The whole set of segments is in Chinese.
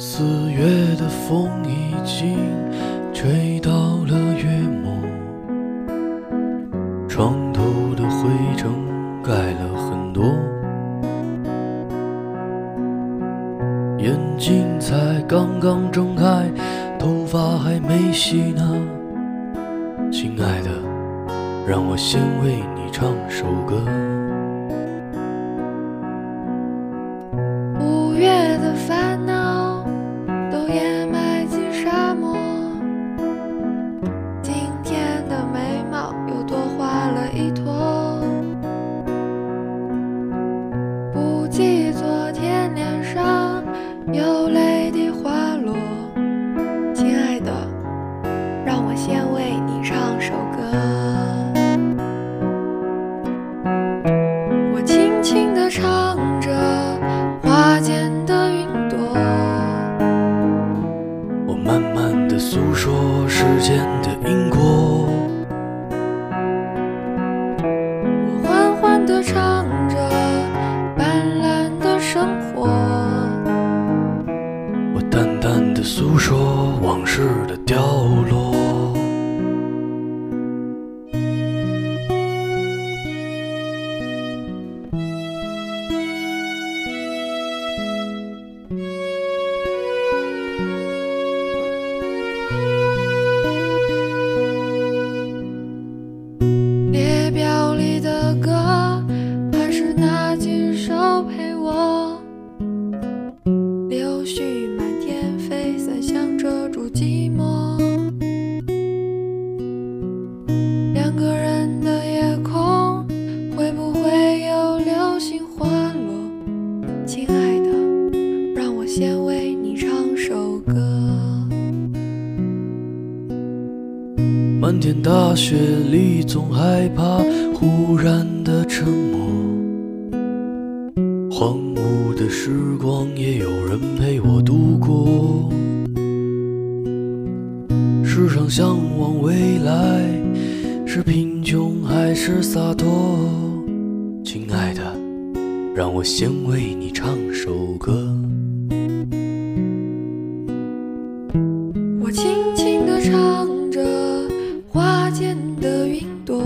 四月的风已经吹到了月末，床头的灰尘盖了很多，眼睛才刚刚睁开，头发还没洗呢。亲爱的，让我先为你唱首歌。五月的烦恼有泪滴滑落。亲爱的，让我先为你唱首歌。我轻轻地唱着花间的云朵，我慢慢的诉说时间的因果，诉说往事的凋落。列表里的歌，还是那几首陪我。柳絮先为你唱首歌。漫天大雪里，总害怕忽然的沉默。荒芜的时光，也有人陪我度过。时常向往未来，是贫穷还是洒脱？亲爱的，让我先为你唱首歌。云朵，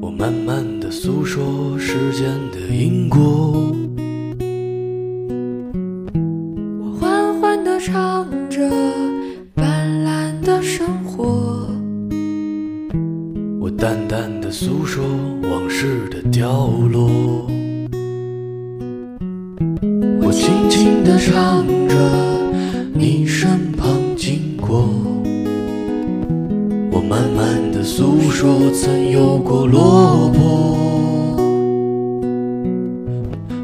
我慢慢的诉说时间的因果，我缓缓的唱着斑斓的生活。我淡淡的诉说往事的掉落，我轻轻的唱着你身旁经过，我慢慢的诉说曾有过落魄，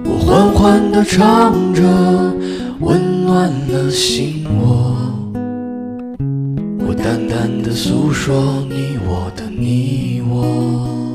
我缓缓的唱着温暖了心窝。我淡淡的诉说你我的你我。